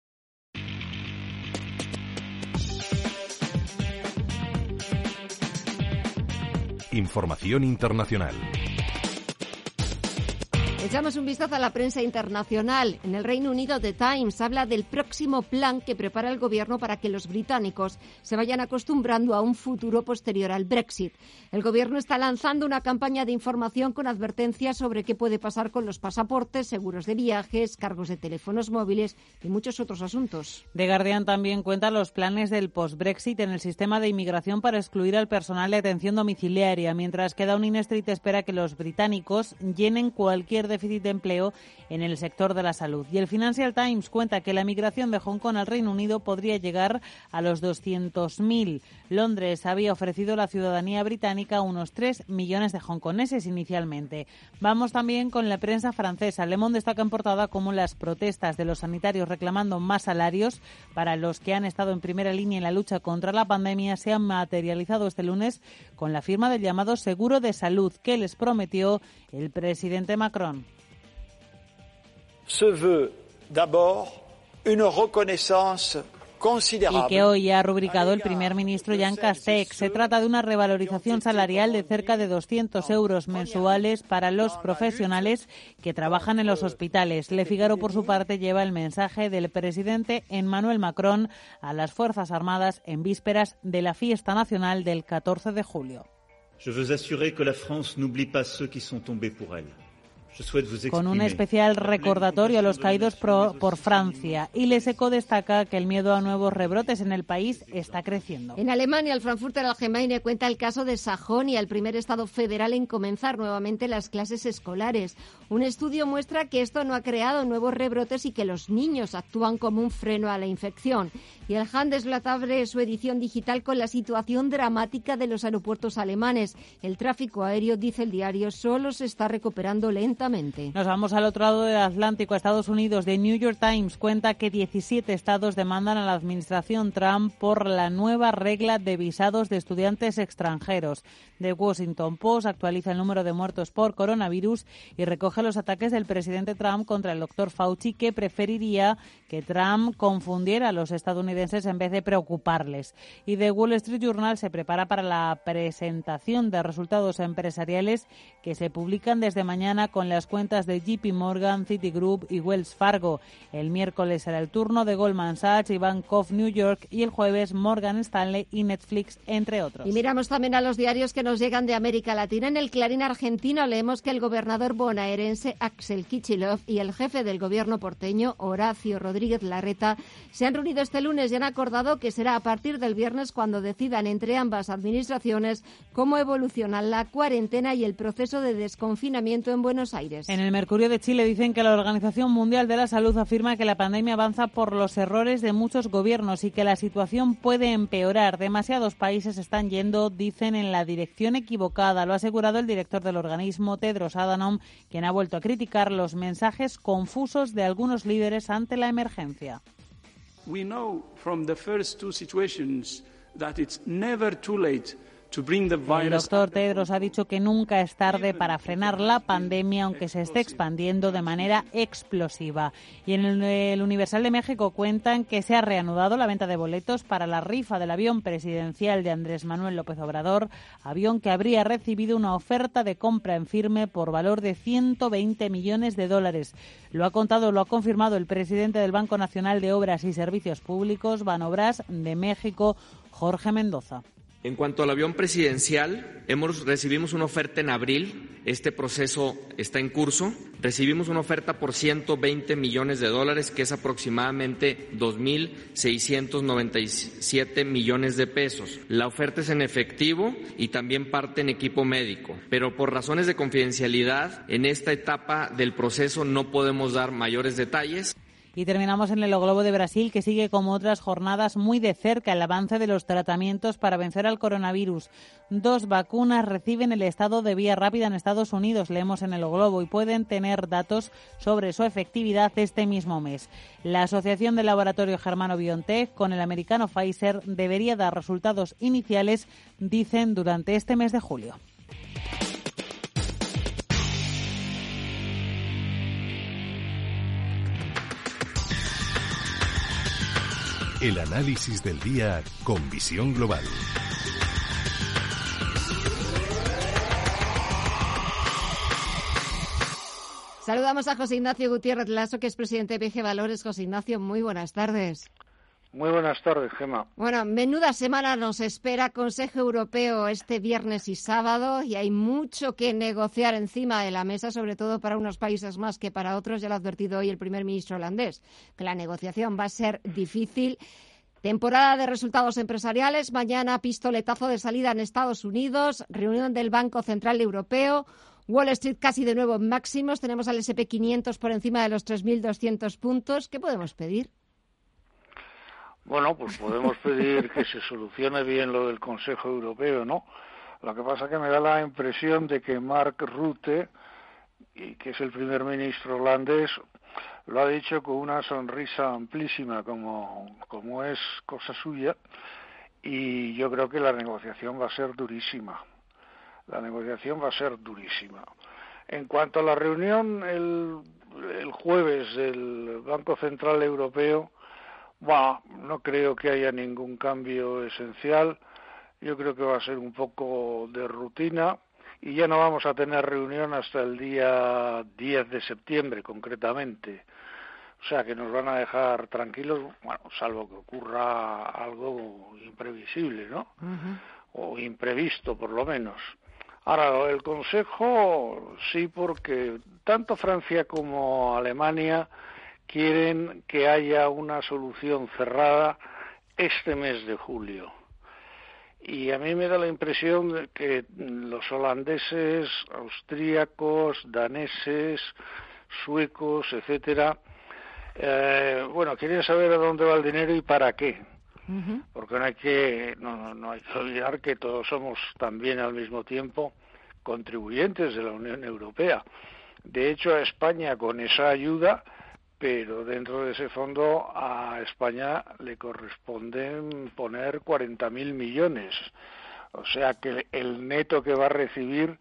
Información internacional. Echamos un vistazo a la prensa internacional. En el Reino Unido, The Times habla del próximo plan que prepara el gobierno para que los británicos se vayan acostumbrando a un futuro posterior al Brexit. El gobierno está lanzando una campaña de información con advertencias sobre qué puede pasar con los pasaportes, seguros de viajes, cargos de teléfonos móviles y muchos otros asuntos. The Guardian también cuenta los planes del post-Brexit en el sistema de inmigración para excluir al personal de atención domiciliaria, mientras que Downing Street espera que los británicos llenen cualquier déficit de empleo en el sector de la salud. Y el Financial Times cuenta que la migración de Hong Kong al Reino Unido podría llegar a los 200.000. Londres había ofrecido la ciudadanía británica unos 3 millones de hongkoneses inicialmente. Vamos también con la prensa francesa. Le Monde destaca en portada cómo las protestas de los sanitarios reclamando más salarios para los que han estado en primera línea en la lucha contra la pandemia se han materializado este lunes con la firma del llamado seguro de salud que les prometió el presidente Macron. Se veut d'abord une reconnaissance y que hoy ha rubricado el primer ministro Jan Castex. Se trata de una revalorización salarial de cerca de 200 euros mensuales para los profesionales que trabajan en los hospitales. Le Figaro, por su parte, lleva el mensaje del presidente Emmanuel Macron a las Fuerzas Armadas en vísperas de la fiesta nacional del 14 de julio. Je veux assurer que la France n'oublie pas ceux qui sont tombés pour elle. Con un especial recordatorio a los caídos por Francia. Y Leseco destaca que el miedo a nuevos rebrotes en el país está creciendo. En Alemania, el Frankfurter Allgemeine cuenta el caso de Sajonia, el primer estado federal en comenzar nuevamente las clases escolares. Un estudio muestra que esto no ha creado nuevos rebrotes y que los niños actúan como un freno a la infección. Y el Handelsblatt abre su edición digital con la situación dramática de los aeropuertos alemanes. El tráfico aéreo, dice el diario, solo se está recuperando lentamente. Nos vamos al otro lado del Atlántico, a Estados Unidos. The New York Times cuenta que 17 estados demandan a la administración Trump por la nueva regla de visados de estudiantes extranjeros. The Washington Post actualiza el número de muertos por coronavirus y recoge los ataques del presidente Trump contra el doctor Fauci, que preferiría que Trump confundiera a los estadounidenses en vez de preocuparles. Y The Wall Street Journal se prepara para la presentación de resultados empresariales que se publican desde mañana con las cuentas de JP Morgan, Citigroup y Wells Fargo. El miércoles será el turno de Goldman Sachs y Bank of New York y el jueves Morgan Stanley y Netflix, entre otros. Y miramos también a los diarios que nos llegan de América Latina. En el Clarín argentino leemos que el gobernador bonaerense Axel Kichilov y el jefe del gobierno porteño Horacio Rodríguez Larreta se han reunido este lunes y han acordado que será a partir del viernes cuando decidan entre ambas administraciones cómo evoluciona la cuarentena y el proceso de desconfinamiento en Buenos Aires. En el Mercurio de Chile dicen que la Organización Mundial de la Salud afirma que la pandemia avanza por los errores de muchos gobiernos y que la situación puede empeorar. Demasiados países están yendo, dicen, en la dirección equivocada. Lo ha asegurado el director del organismo, Tedros Adhanom, quien ha vuelto a criticar los mensajes confusos de algunos líderes ante la emergencia. We know from the first two situations that it's never too late el doctor Tedros ha dicho que nunca es tarde para frenar la pandemia, aunque se esté expandiendo de manera explosiva. Y en el Universal de México cuentan que se ha reanudado la venta de boletos para la rifa del avión presidencial de Andrés Manuel López Obrador, avión que habría recibido una oferta de compra en firme por valor de 120 millones de dólares. Lo ha contado, lo ha confirmado el presidente del Banco Nacional de Obras y Servicios Públicos, Banobras de México, Jorge Mendoza. En cuanto al avión presidencial, hemos, recibimos una oferta en abril. Este proceso está en curso. Recibimos una oferta por 120 millones de dólares, que es aproximadamente 2.697 millones de pesos. La oferta es en efectivo y también parte en equipo médico. Pero por razones de confidencialidad, en esta etapa del proceso no podemos dar mayores detalles. Y terminamos en el Globo de Brasil, que sigue como otras jornadas muy de cerca el avance de los tratamientos para vencer al coronavirus. Dos vacunas reciben el estado de vía rápida en Estados Unidos, leemos en el Globo, y pueden tener datos sobre su efectividad este mismo mes. La Asociación del Laboratorio Germano BioNTech con el americano Pfizer debería dar resultados iniciales, dicen, durante este mes de julio. El análisis del día con visión global. Saludamos a José Ignacio Gutiérrez Lasso, que es presidente de PG Valores. José Ignacio, muy buenas tardes. Muy buenas tardes, Gema. Bueno, menuda semana nos espera Consejo Europeo este viernes y sábado y hay mucho que negociar encima de la mesa, sobre todo para unos países más que para otros. Ya lo ha advertido hoy el primer ministro holandés, que la negociación va a ser difícil. Temporada de resultados empresariales. Mañana pistoletazo de salida en Estados Unidos. Reunión del Banco Central Europeo. Wall Street casi de nuevo en máximos. Tenemos al SP500 por encima de los 3.200 puntos. ¿Qué podemos pedir? Bueno, pues podemos pedir que se solucione bien lo del Consejo Europeo, ¿no? Lo que pasa es que me da la impresión de que Mark Rutte, que es el primer ministro holandés, lo ha dicho con una sonrisa amplísima, como, como es cosa suya, y yo creo que la negociación va a ser durísima. La negociación va a ser durísima. En cuanto a la reunión el, el jueves del Banco Central Europeo, bueno, no creo que haya ningún cambio esencial. Yo creo que va a ser un poco de rutina y ya no vamos a tener reunión hasta el día 10 de septiembre, concretamente. O sea que nos van a dejar tranquilos, bueno, salvo que ocurra algo imprevisible, ¿no? O imprevisto, por lo menos. Ahora, el Consejo sí, porque tanto Francia como Alemania quieren que haya una solución cerrada este mes de julio. Y a mí me da la impresión de que los holandeses, austríacos, daneses, suecos, etcétera, eh, bueno, quieren saber a dónde va el dinero y para qué. Porque no hay que no, no hay que olvidar que todos somos también al mismo tiempo contribuyentes de la Unión Europea. De hecho, a España con esa ayuda pero dentro de ese fondo a España le corresponden poner 40.000 millones. O sea que el neto que va a recibir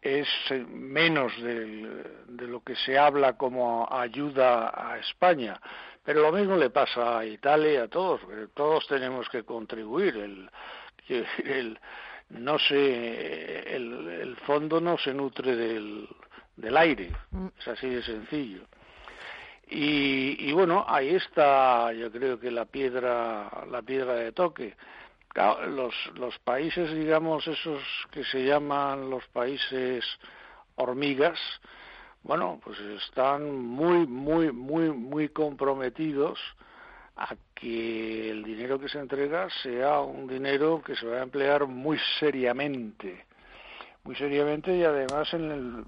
es menos de, lo que se habla como ayuda a España. Pero lo mismo le pasa a Italia y a todos, todos tenemos que contribuir. El, el, no se, el, el fondo no se nutre del, del aire, mm. es así de sencillo. Y, bueno, ahí está, yo creo que la piedra, la piedra de toque. los, los países, digamos, esos que se llaman los países hormigas, bueno, pues están muy, muy, muy, muy comprometidos a que el dinero que se entrega sea un dinero que se va a emplear muy seriamente, muy seriamente y además en el,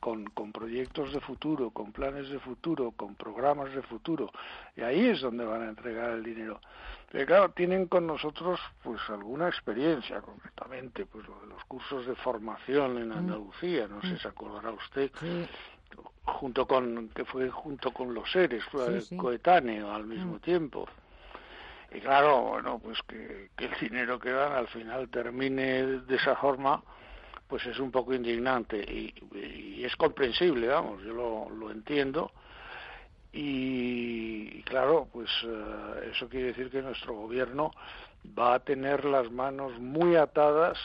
con, con proyectos de futuro, con planes de futuro, con programas de futuro, y ahí es donde van a entregar el dinero. Pero claro, tienen con nosotros pues alguna experiencia, concretamente, pues lo de los cursos de formación en mm. Andalucía, no sé si mm. se acordará usted, junto con, que fue junto con los seres, fue coetáneo al mismo mm. tiempo. Y claro, bueno, pues que, que el dinero que dan al final termine de esa forma, pues es un poco indignante y, es comprensible, vamos, yo lo, entiendo. Y, claro, pues eh, eso quiere decir que nuestro gobierno va a tener las manos muy atadas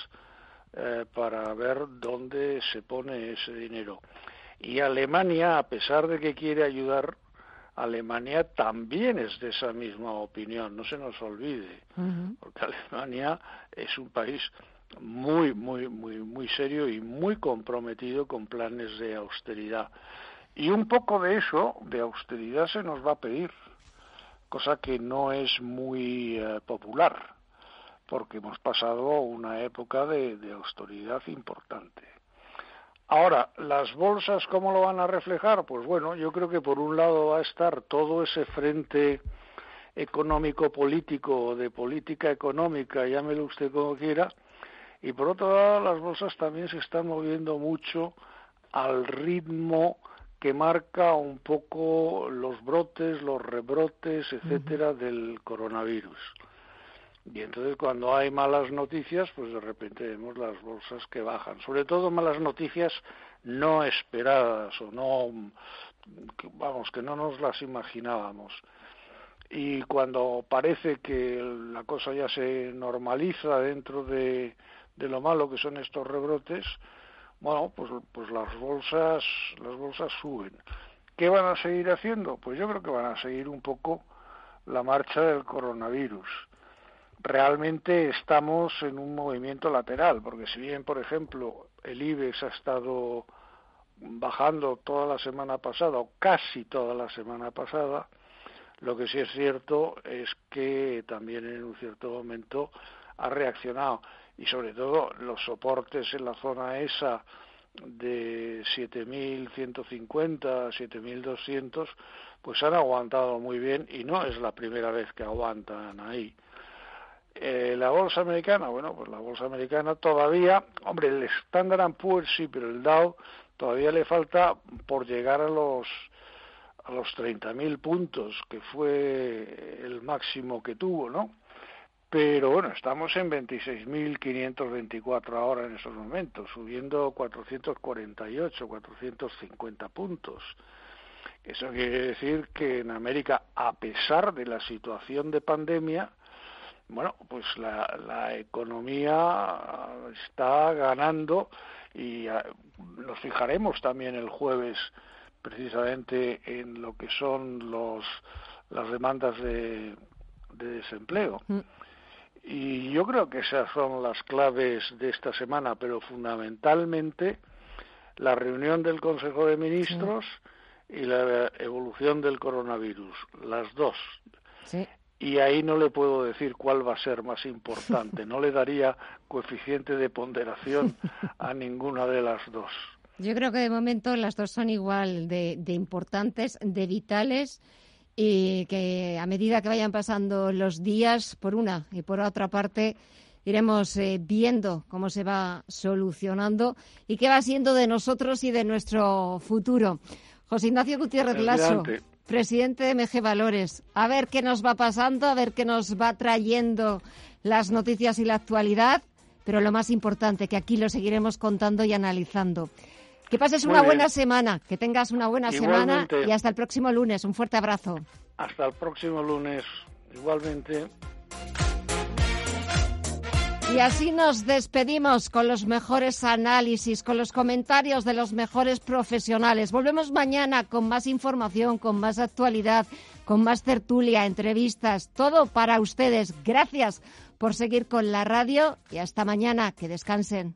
eh, para ver dónde se pone ese dinero. Y Alemania, a pesar de que quiere ayudar Alemania también es de esa misma opinión, no se nos olvide, porque Alemania es un país muy, muy, muy, muy serio y muy comprometido con planes de austeridad. Y un poco de eso, de austeridad, se nos va a pedir, cosa que no es muy eh, popular, porque hemos pasado una época de, de austeridad importante. Ahora, las bolsas, ¿cómo lo van a reflejar? Pues bueno, yo creo que por un lado va a estar todo ese frente económico-político, de política económica, llámelo usted como quiera, y por otro lado las bolsas también se están moviendo mucho al ritmo que marca un poco los brotes, los rebrotes, etcétera, del coronavirus. Y entonces cuando hay malas noticias, pues de repente vemos las bolsas que bajan. Sobre todo malas noticias no esperadas o no, vamos, que no nos las imaginábamos. Y cuando parece que la cosa ya se normaliza dentro de, de lo malo que son estos rebrotes, bueno, pues, pues las bolsas, las bolsas suben. ¿Qué van a seguir haciendo? Pues yo creo que van a seguir un poco la marcha del coronavirus. Realmente estamos en un movimiento lateral, porque si bien, por ejemplo, el IBEX ha estado bajando toda la semana pasada, o casi toda la semana pasada, lo que sí es cierto es que también en un cierto momento ha reaccionado y sobre todo los soportes en la zona esa de 7.150, 7.200, pues han aguantado muy bien y no es la primera vez que aguantan ahí. Eh, la bolsa americana, bueno, pues la bolsa americana todavía, hombre, el Standard Poor's sí, pero el Dow todavía le falta por llegar a los a los 30.000 puntos, que fue el máximo que tuvo, ¿no? Pero bueno, estamos en 26.524 ahora en esos momentos, subiendo 448, 450 puntos. Eso quiere decir que en América, a pesar de la situación de pandemia, bueno, pues la, economía está ganando y ah, nos fijaremos también el jueves precisamente en lo que son los las demandas de, desempleo. Mm. Y yo creo que esas son las claves de esta semana, pero fundamentalmente la reunión del Consejo de Ministros y la evolución del coronavirus, las dos. Y ahí no le puedo decir cuál va a ser más importante, (laughs) no le daría coeficiente de ponderación a ninguna de las dos. Yo creo que de momento las dos son igual de, de importantes, de vitales y que a medida que vayan pasando los días, por una y por otra parte, iremos eh, viendo cómo se va solucionando y qué va siendo de nosotros y de nuestro futuro. José Ignacio Gutiérrez Lasso, presidente de MG Valores, a ver qué nos va pasando, a ver qué nos va trayendo las noticias y la actualidad, pero lo más importante, que aquí lo seguiremos contando y analizando. Que pases una buena semana, que tengas una buena semana y hasta el próximo lunes. Un fuerte abrazo. Hasta el próximo lunes, igualmente. Y así nos despedimos con los mejores análisis, con los comentarios de los mejores profesionales. Volvemos mañana con más información, con más actualidad, con más tertulia, entrevistas, todo para ustedes. Gracias por seguir con la radio y hasta mañana. Que descansen.